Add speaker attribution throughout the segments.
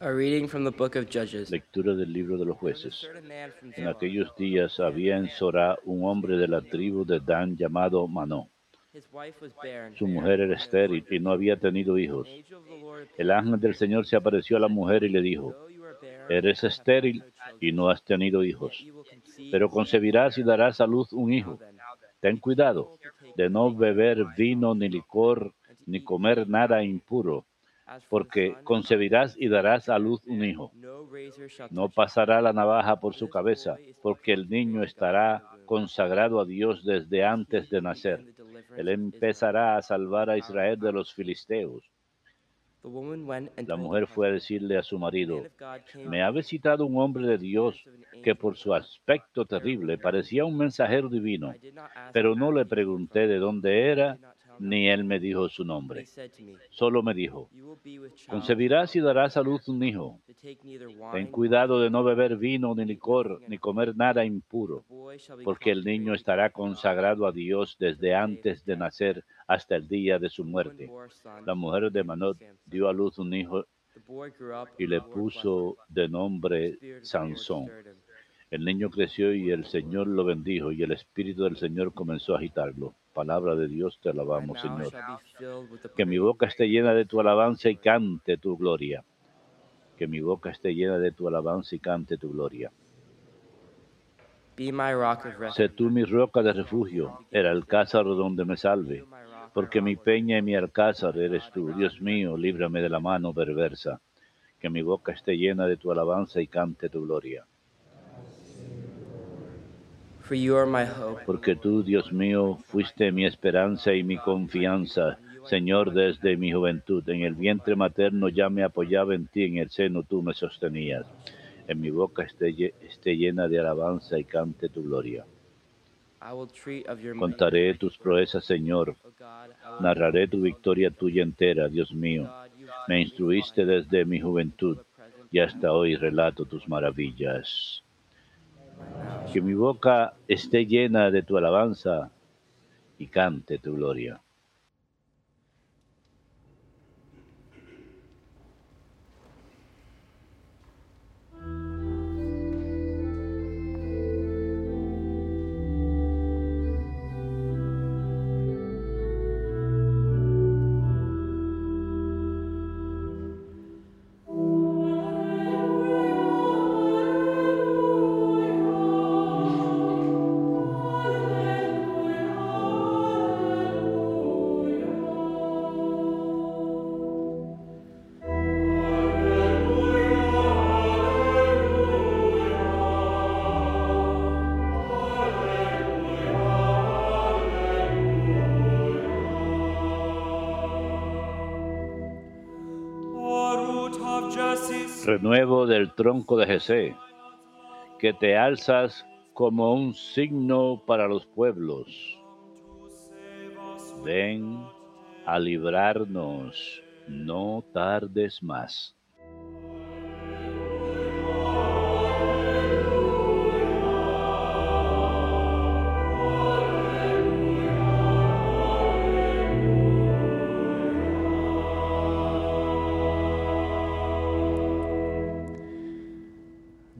Speaker 1: A reading from the book of Judges.
Speaker 2: Lectura del libro de los jueces. En aquellos días había en Sorá un hombre de la tribu de Dan llamado Manó.
Speaker 1: His wife was barren.
Speaker 2: Su mujer era estéril y no había tenido hijos. El ángel del Señor se apareció a la mujer y le dijo, eres estéril y no has tenido hijos, pero concebirás y darás a luz un hijo. Ten cuidado de no beber vino ni licor ni comer nada impuro, porque concebirás y darás a luz un hijo.
Speaker 1: no
Speaker 2: pasará la navaja por su cabeza, porque el niño estará consagrado a Dios desde antes de nacer. Él empezará a salvar a Israel de los filisteos. La mujer fue a decirle a su
Speaker 1: "The
Speaker 2: marido, me ha visitado un hombre de Dios que por su aspecto terrible parecía un mensajero divino, pero no le pregunté de dónde era, ni él me dijo su nombre. Solo me dijo, concebirás y darás a luz un hijo. Ten cuidado de no beber vino ni licor, ni comer nada impuro, porque el niño estará consagrado a Dios desde antes de nacer hasta el día de su muerte. La mujer de Manot dio a luz un hijo y le puso de nombre Sansón. El niño creció y el Señor lo bendijo y el Espíritu del Señor comenzó a agitarlo. Palabra de Dios, te alabamos, Señor. Que mi boca esté llena de tu alabanza y cante tu gloria. Que mi boca esté llena de tu alabanza y cante tu gloria. Sé tú mi roca de refugio, el alcázar donde me salve. Porque mi peña y mi alcázar eres tú, Dios mío, líbrame de la mano perversa. Que mi boca esté llena de tu alabanza y cante tu gloria. Porque tú, Dios mío, fuiste mi esperanza y mi confianza, Señor, desde mi juventud. En el vientre materno ya me apoyaba en ti, en el seno tú me sostenías. En mi boca esté, esté llena de alabanza y cante tu gloria. Contaré tus proezas, Señor.
Speaker 1: O God, I will
Speaker 2: Narraré tu victoria tuya entera, Dios mío.
Speaker 1: Have
Speaker 2: Me instruiste desde mi juventud y hasta hoy relato tus maravillas. Que mi boca esté llena de tu alabanza y cante tu gloria. Del tronco de Jesé, que te alzas como un signo para los pueblos. Ven a librarnos, no tardes más.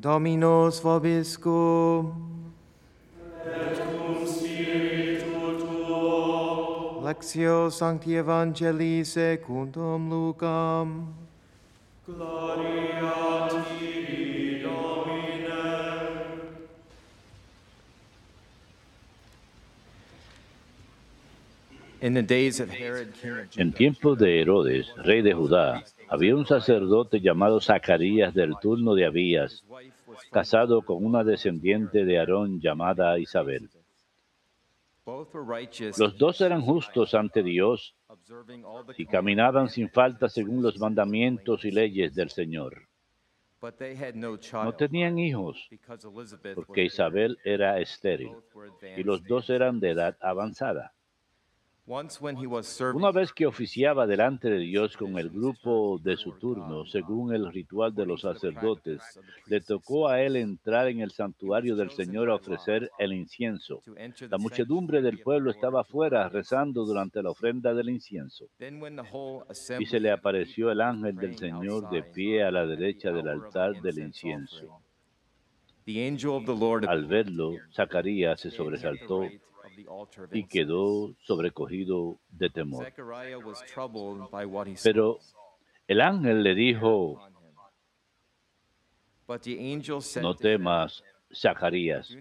Speaker 3: Dominus vobiscum. Lectio Sancti Evangelii secundum Lucam.
Speaker 4: Gloria tibi, Domine.
Speaker 3: In the days of Herod,
Speaker 2: En
Speaker 3: Judah,
Speaker 2: tiempos de Herodes, rey de Judá, había un sacerdote llamado Zacarías del turno de Abías, casado con una descendiente de Aarón llamada Isabel. Los dos eran justos ante Dios y caminaban sin falta según los mandamientos y leyes del Señor.
Speaker 3: No
Speaker 2: tenían hijos porque Isabel era estéril y los dos eran de edad avanzada. Una vez que oficiaba delante de Dios con el grupo de su turno, según el ritual de los sacerdotes, le tocó a él entrar en el santuario del Señor a ofrecer el incienso. La muchedumbre del pueblo estaba afuera rezando durante la ofrenda del incienso. Y se le apareció el ángel del Señor de pie a la derecha del altar del incienso. Al verlo, Zacarías se sobresaltó y quedó sobrecogido de temor. Pero el ángel le dijo,
Speaker 3: upon him. But the angel said
Speaker 2: no temas, Zacarías,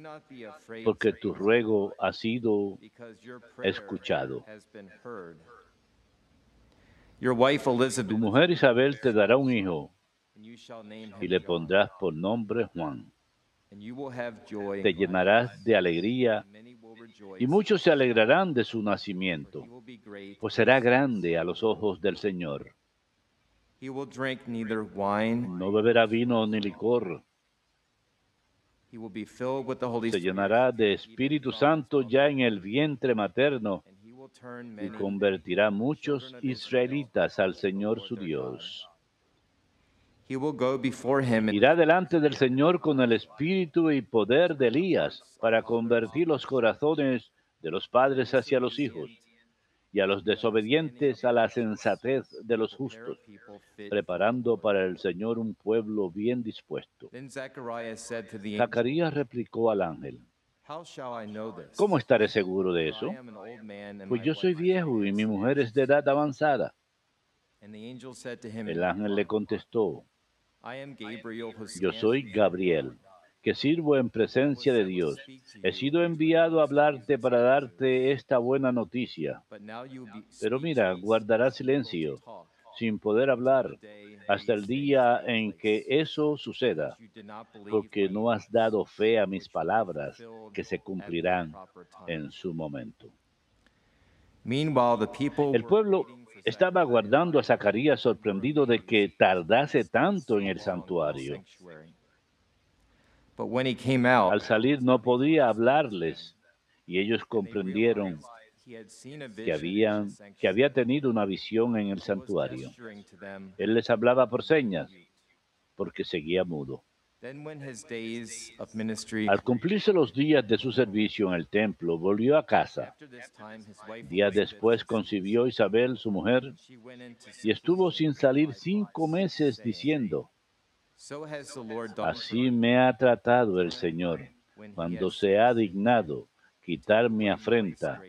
Speaker 2: porque tu ruego ha sido escuchado. Tu mujer Isabel te dará un hijo y le pondrás por nombre Juan. Te llenarás de alegría y muchos se alegrarán de su nacimiento, pues será grande a los ojos del Señor. No beberá vino ni licor, se llenará de Espíritu Santo ya en el vientre materno y convertirá muchos israelitas al Señor su Dios. Irá delante del Señor con el espíritu y poder de Elías para convertir los corazones de los padres hacia los hijos y a los desobedientes a la sensatez de los justos, preparando para el Señor un pueblo bien dispuesto. Zacarías replicó al ángel? ¿cómo estaré seguro de eso? Pues yo soy viejo y mi mujer es de edad avanzada. El ángel le contestó, yo soy Gabriel, que sirvo en presencia de Dios. He sido enviado a hablarte para darte esta buena noticia. Pero mira,
Speaker 3: to me,
Speaker 2: guardará
Speaker 3: so you will
Speaker 2: silencio, sin poder hablar,
Speaker 3: the day
Speaker 2: hasta el día en que eso suceda, porque
Speaker 3: my
Speaker 2: no has dado fe a mis palabras, que se cumplirán en su momento.
Speaker 3: Meanwhile, the people
Speaker 2: El pueblo estaba aguardando a Zacarías sorprendido de que tardase tanto en el santuario. Al salir no podía hablarles y ellos comprendieron que, habían, que había tenido una visión en el santuario. Él les hablaba por señas porque seguía mudo.
Speaker 3: Then when his days of ministry
Speaker 2: Al cumplirse los días de su servicio en el templo, volvió a casa. Días después
Speaker 3: conceived,
Speaker 2: concibió Isabel, su mujer, y estuvo sin salir cinco meses
Speaker 3: saying,
Speaker 2: diciendo,
Speaker 3: So has the Lord done
Speaker 2: así me ha tratado el Señor
Speaker 3: when he
Speaker 2: cuando
Speaker 3: has
Speaker 2: se ha dignado quitar mi
Speaker 3: to
Speaker 2: afrenta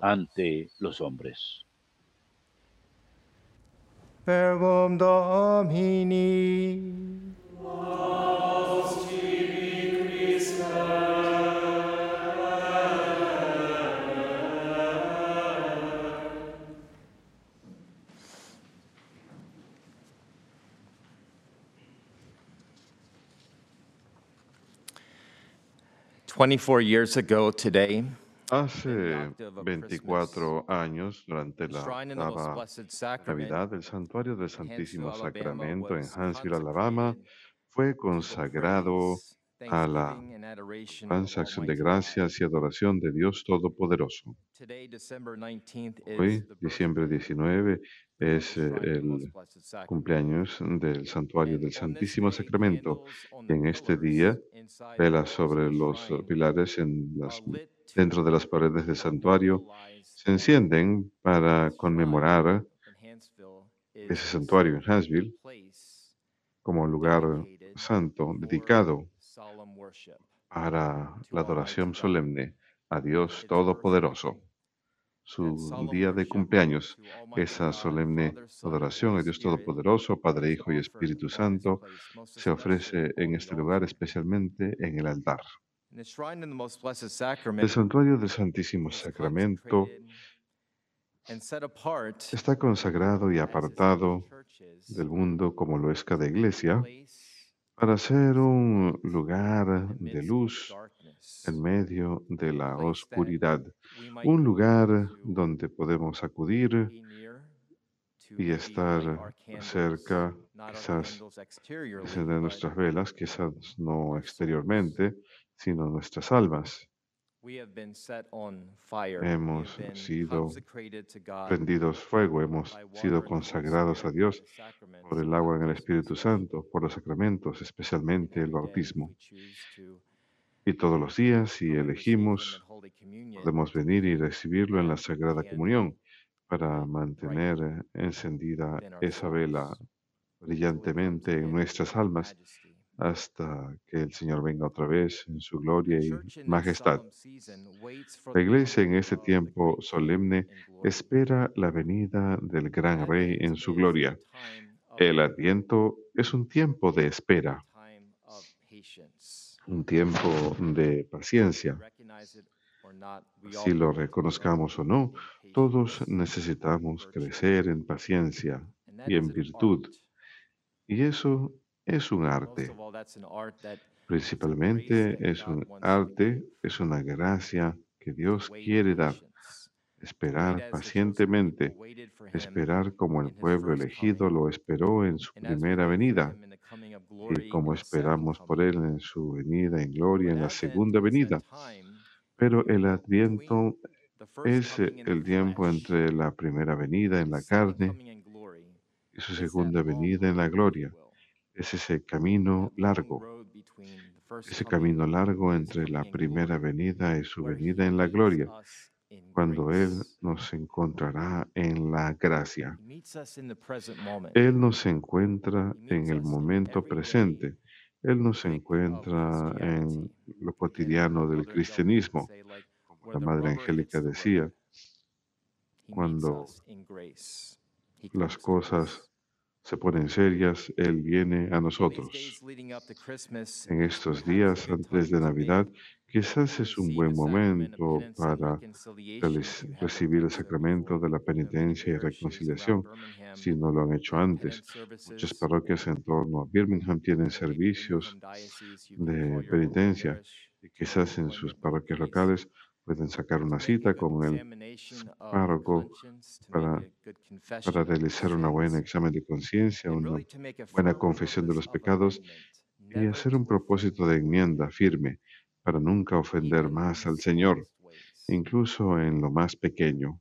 Speaker 2: ante los hombres.
Speaker 3: Verbum Domini. Twenty-four years ago today,
Speaker 5: Hace 24 años, durante la octava Navidad, el Santuario del Santísimo Sacramento en Huntsville, Alabama, fue consagrado a la
Speaker 3: thanksgiving, and adoration of
Speaker 5: alabanza, acción de gracias y adoración de Dios Todopoderoso.
Speaker 3: Today, December 19th, is
Speaker 5: Hoy, diciembre
Speaker 3: birthday
Speaker 5: 19, es el cumpleaños del Santuario del Santísimo Sacramento. Y en este día, velas sobre los pilares en las, dentro de las paredes del santuario se encienden para conmemorar ese santuario en Huntsville
Speaker 3: place
Speaker 5: como lugar santo dedicado para la adoración solemne a Dios Todopoderoso. Su día de cumpleaños, esa solemne adoración a Dios Todopoderoso, Padre, Hijo y Espíritu Santo, se ofrece en este lugar, especialmente en el altar. El santuario del Santísimo Sacramento está consagrado y apartado del mundo como lo es cada iglesia para ser un lugar de luz en medio de la oscuridad, un lugar donde podemos acudir y estar cerca, quizás
Speaker 3: but
Speaker 5: nuestras velas, quizás no exteriormente, sino nuestras almas. Hemos
Speaker 3: we have been
Speaker 5: sido prendidos fuego, hemos sido consagrados a Dios por el agua en el Espíritu Santo, por los sacramentos, especialmente el bautismo.
Speaker 3: we choose to
Speaker 5: Y todos los días, si elegimos, podemos venir y recibirlo en la Sagrada Comunión para mantener encendida esa vela brillantemente en nuestras almas. Hasta que el Señor venga otra vez en su gloria y majestad. La Iglesia en este tiempo solemne espera la venida del gran Rey en su gloria. El Adviento es un tiempo de espera, un tiempo de paciencia. Si lo reconozcamos o no, todos necesitamos crecer en paciencia y en virtud. Y eso es un arte. Principalmente es un arte, es una gracia que Dios quiere dar. Esperar pacientemente, esperar como el pueblo elegido lo esperó en su primera venida y como esperamos por. Él en su venida en gloria en la segunda venida. Pero el Adviento es el tiempo entre la primera venida en la carne y su segunda venida en la gloria. Es ese camino largo, ese camino largo entre la primera venida y su venida en la gloria, cuando Él nos encontrará en la gracia. Él nos encuentra en el momento presente. Él nos encuentra en lo cotidiano del cristianismo, como la Madre Angélica decía, cuando las cosas. Se ponen serias, Él viene a nosotros. En estos días antes de
Speaker 3: Navidad,
Speaker 5: quizás es un buen momento para recibir el sacramento de la penitencia y reconciliación, si no lo han hecho antes. Muchas parroquias en torno a Birmingham tienen servicios de penitencia y quizás en sus parroquias locales pueden sacar una cita con el párroco para, para realizar un buen examen de conciencia, una buena confesión de los pecados y hacer un propósito de enmienda firme para nunca ofender más al Señor, incluso en lo más pequeño.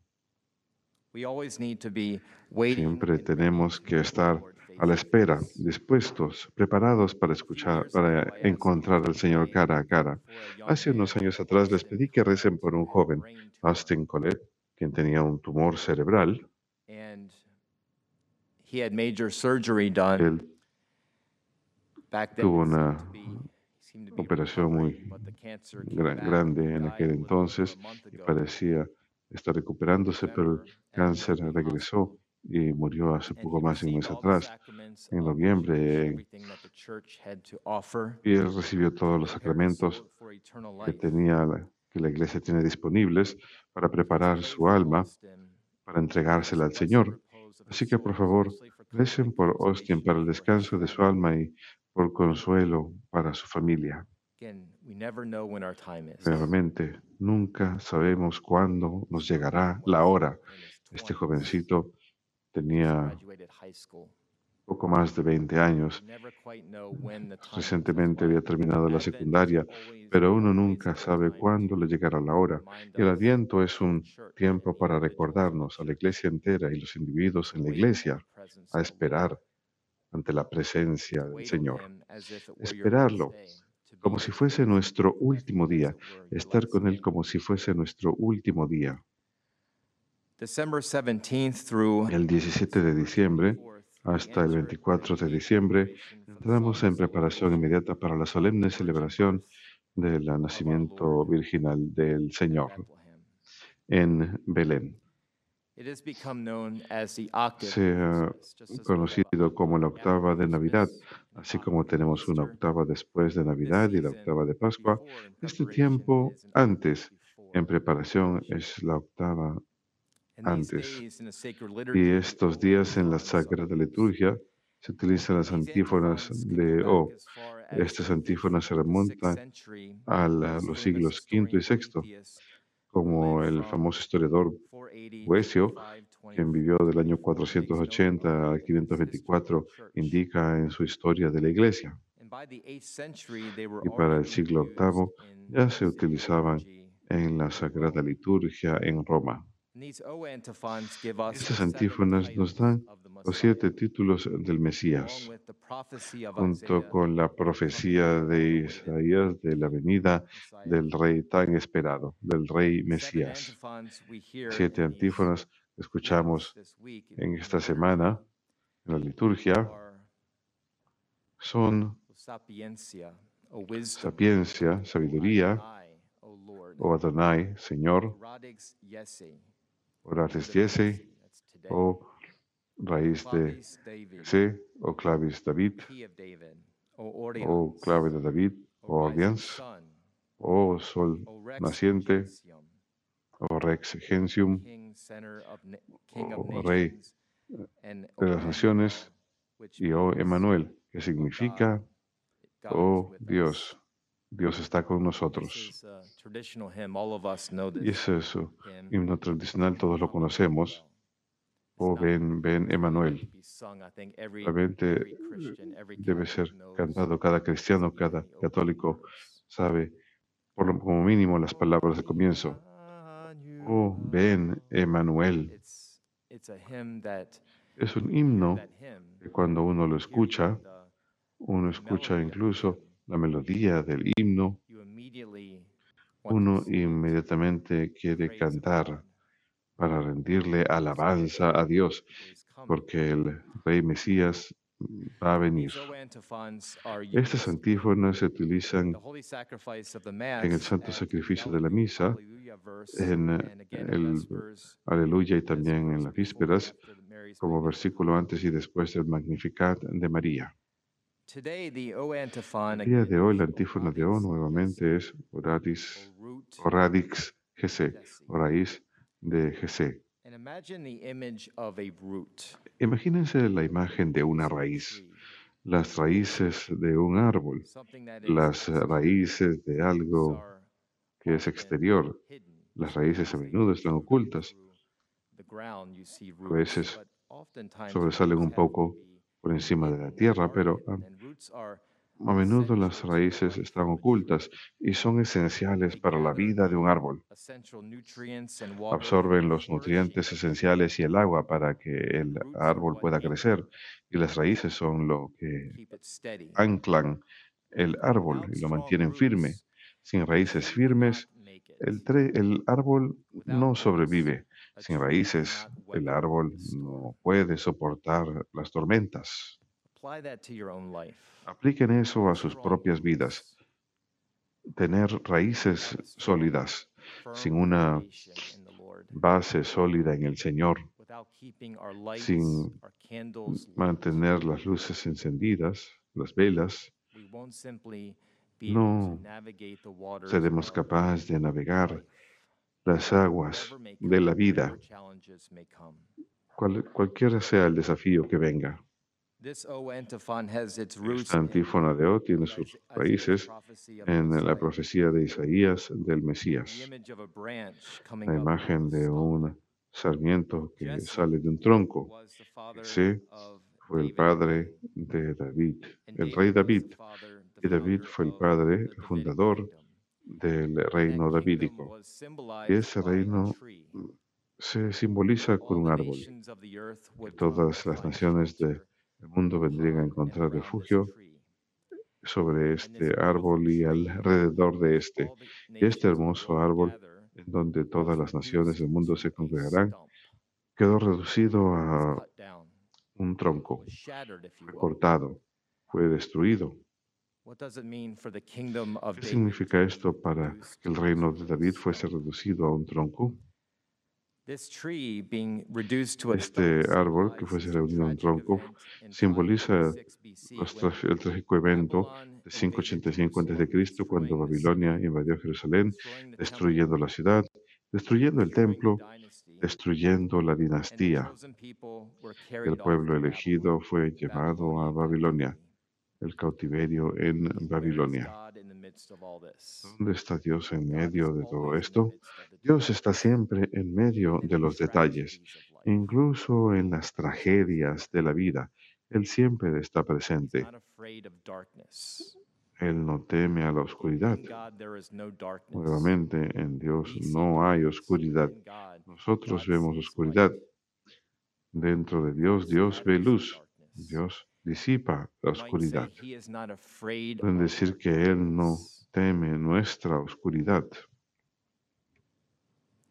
Speaker 5: Siempre tenemos que estar a la espera, dispuestos, preparados para escuchar, para encontrar al Señor cara a cara. Hace unos años atrás les pedí que recen por un joven, Austin Colette, quien tenía un tumor cerebral. Él tuvo una operación muy grande en aquel entonces y parecía estar recuperándose, pero el cáncer regresó y murió hace poco más de un mes atrás. en noviembre, Y él recibió todos los sacramentos que tenía que la iglesia tiene disponibles para preparar su alma para entregársela al Señor. Así que, por favor, Recen por Austin para el descanso de su alma y por consuelo para su familia. Realmente, nunca sabemos cuándo nos llegará la hora. Este jovencito tenía poco más de 20 años. Recientemente había terminado la secundaria, pero uno nunca sabe cuándo le llegará la hora. Y el Adviento es un tiempo para recordarnos a la iglesia entera y los individuos en la iglesia a esperar ante la presencia del Señor. Esperarlo como si fuese nuestro último día, estar con Él como si fuese nuestro último día. El 17 de diciembre hasta el 24 de diciembre entramos en preparación inmediata para la solemne celebración del nacimiento virginal del Señor en Belén. Se ha conocido como la octava de Navidad, así como tenemos una octava después de Navidad y la octava de Pascua. Este tiempo antes, en preparación, es la octava antes. Y estos días en la Sagrada Liturgia se utilizan las antífonas de O. Estas antífonas se remontan a la- los siglos V y VI, como el famoso historiador Boecio, quien vivió del año 480 al 524, indica en su historia de la Iglesia.
Speaker 3: Y
Speaker 5: Y para el siglo VIII ya se utilizaban en la Sagrada Liturgia en Roma. Estas antífonas nos dan los siete títulos del Mesías, junto con la profecía de Isaías de la venida del Rey tan esperado, del Rey Mesías. Siete antífonas que escuchamos en esta semana en la liturgia son sapiencia, sabiduría, o Adonai, Señor, Oratis Yese, o raíz de C, o clavis David, o clave de David, o Ordians, o sol naciente, o rex gentium, o rey de las naciones, y o Emanuel, que significa, oh Dios, Dios está con nosotros. Y es eso, himno tradicional, todos lo conocemos. Oh, ven, ven, Emanuel. Realmente debe ser cantado cada cristiano, cada católico sabe, por lo como mínimo, las palabras de comienzo. Oh, ven, Emanuel. Es un himno que cuando uno lo escucha, uno escucha incluso la melodía del himno, uno inmediatamente quiere cantar para rendirle alabanza a Dios, porque el Rey Mesías va a venir. Estas antífonas se utilizan en el santo sacrificio de la misa, en el aleluya y también en las vísperas, como versículo antes y después del Magnificat de María. El día de hoy la antífona de O nuevamente es Oradis, Oradix GC, o raíz de GC. Imagínense la imagen de una raíz, las raíces de un árbol, las raíces de algo que es exterior. Las raíces a menudo están ocultas. A veces sobresalen un poco por encima de la tierra, pero a menudo las raíces están ocultas y son esenciales para la vida de un árbol. Absorben los nutrientes esenciales y el agua para que el árbol pueda crecer y las raíces son lo que anclan el árbol y lo mantienen firme. Sin raíces firmes, el, el árbol no sobrevive. Sin raíces, el árbol no puede soportar las tormentas. Apliquen eso a sus propias vidas. Tener raíces sólidas, sin una base sólida en el Señor, sin mantener las luces encendidas, las velas, no seremos capaces de navegar las aguas de la vida, cualquiera sea el desafío que venga. Esta antífona de O tiene sus raíces en la profecía de Isaías del Mesías, la imagen de un sarmiento que sale de un tronco. Ese fue el padre de David, el rey David, y David fue el padre, el fundador del reino davídico. Y ese reino se simboliza con un árbol. todas las naciones del mundo vendrían a encontrar refugio sobre este árbol y alrededor de este. Este hermoso árbol, en donde todas las naciones del mundo se congregarán, quedó reducido a un tronco, fue cortado, fue destruido. ¿Qué significa esto para que el reino de David fuese reducido a un tronco? Este árbol que fuese reunido a un tronco simboliza el trágico evento de 585 a.C. cuando Babilonia invadió Jerusalén, destruyendo la ciudad, destruyendo el templo, destruyendo la dinastía. El pueblo elegido fue llevado a Babilonia el cautiverio en Babilonia. ¿Dónde está Dios en medio de todo esto? Dios está siempre en medio de los detalles, incluso en las tragedias de la vida. Él siempre está presente. Él no teme a la oscuridad. Nuevamente, en Dios no hay oscuridad. Nosotros vemos oscuridad. Dentro de Dios, Dios ve luz. Dios disipa la oscuridad.
Speaker 3: he is not afraid
Speaker 5: Pueden decir que Él no teme nuestra oscuridad.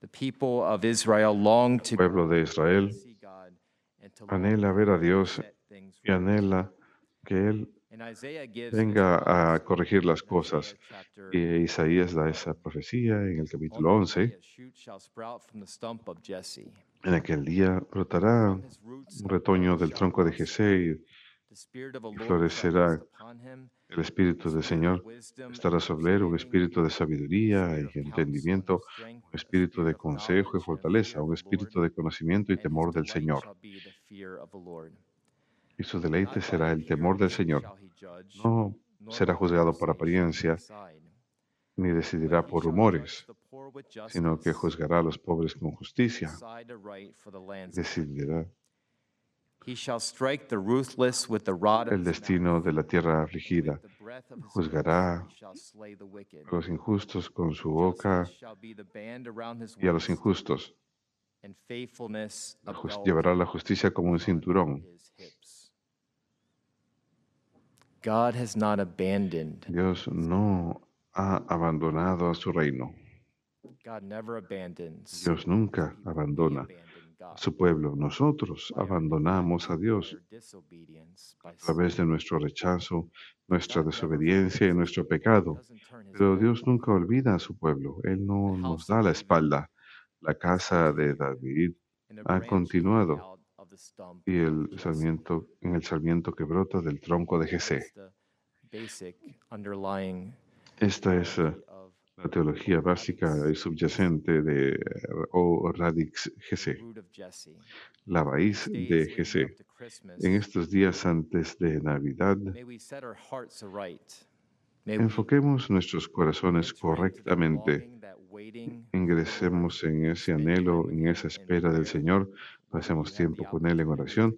Speaker 3: The people of Israel long
Speaker 5: El
Speaker 3: to
Speaker 5: pueblo de Israel anhela ver a Dios y anhela que Él venga a corregir las cosas. Y Isaías da esa profecía en el capítulo
Speaker 3: On that day
Speaker 5: 11.
Speaker 3: a shoot shall sprout from the stump of Jesse.
Speaker 5: En aquel día brotará un retoño del tronco de. Jesé Y florecerá. El Espíritu del Señor estará sobre él, un espíritu de sabiduría y entendimiento, un espíritu de consejo y fortaleza, un espíritu de conocimiento y temor del Señor. Y su deleite será el temor del Señor. No será juzgado por apariencia, ni decidirá por rumores, sino que juzgará a los pobres con justicia, decidirá el destino de la tierra afligida, juzgará a los injustos con su boca y a los injustos. llevará la justicia como un cinturón. Dios no ha abandonado a su reino. Dios nunca abandona su pueblo. Nosotros abandonamos a Dios a través de nuestro rechazo, nuestra desobediencia y nuestro pecado. Pero. Dios nunca olvida a su pueblo. Él no nos da la espalda. La casa de David ha continuado y el sarmiento, en el sarmiento que brota del tronco de Jesé. Esta es eh, la teología básica y subyacente de O Radix
Speaker 3: Jesse.
Speaker 5: la raíz de
Speaker 3: Christmas,
Speaker 5: En estos días antes de Navidad, enfoquemos nuestros corazones correctamente, ingresemos en ese anhelo, en esa espera del Señor, pasemos tiempo con Él en oración,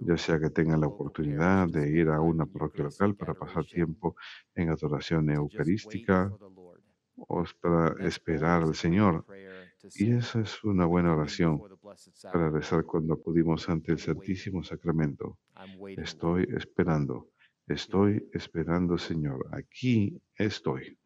Speaker 5: ya sea que tengan la oportunidad de ir a una parroquia local para pasar tiempo en adoración eucarística. O para esperar al Señor. Y esa es una buena oración para rezar cuando acudimos ante el. Santísimo Sacramento. Estoy esperando, estoy esperando, Señor. Aquí estoy.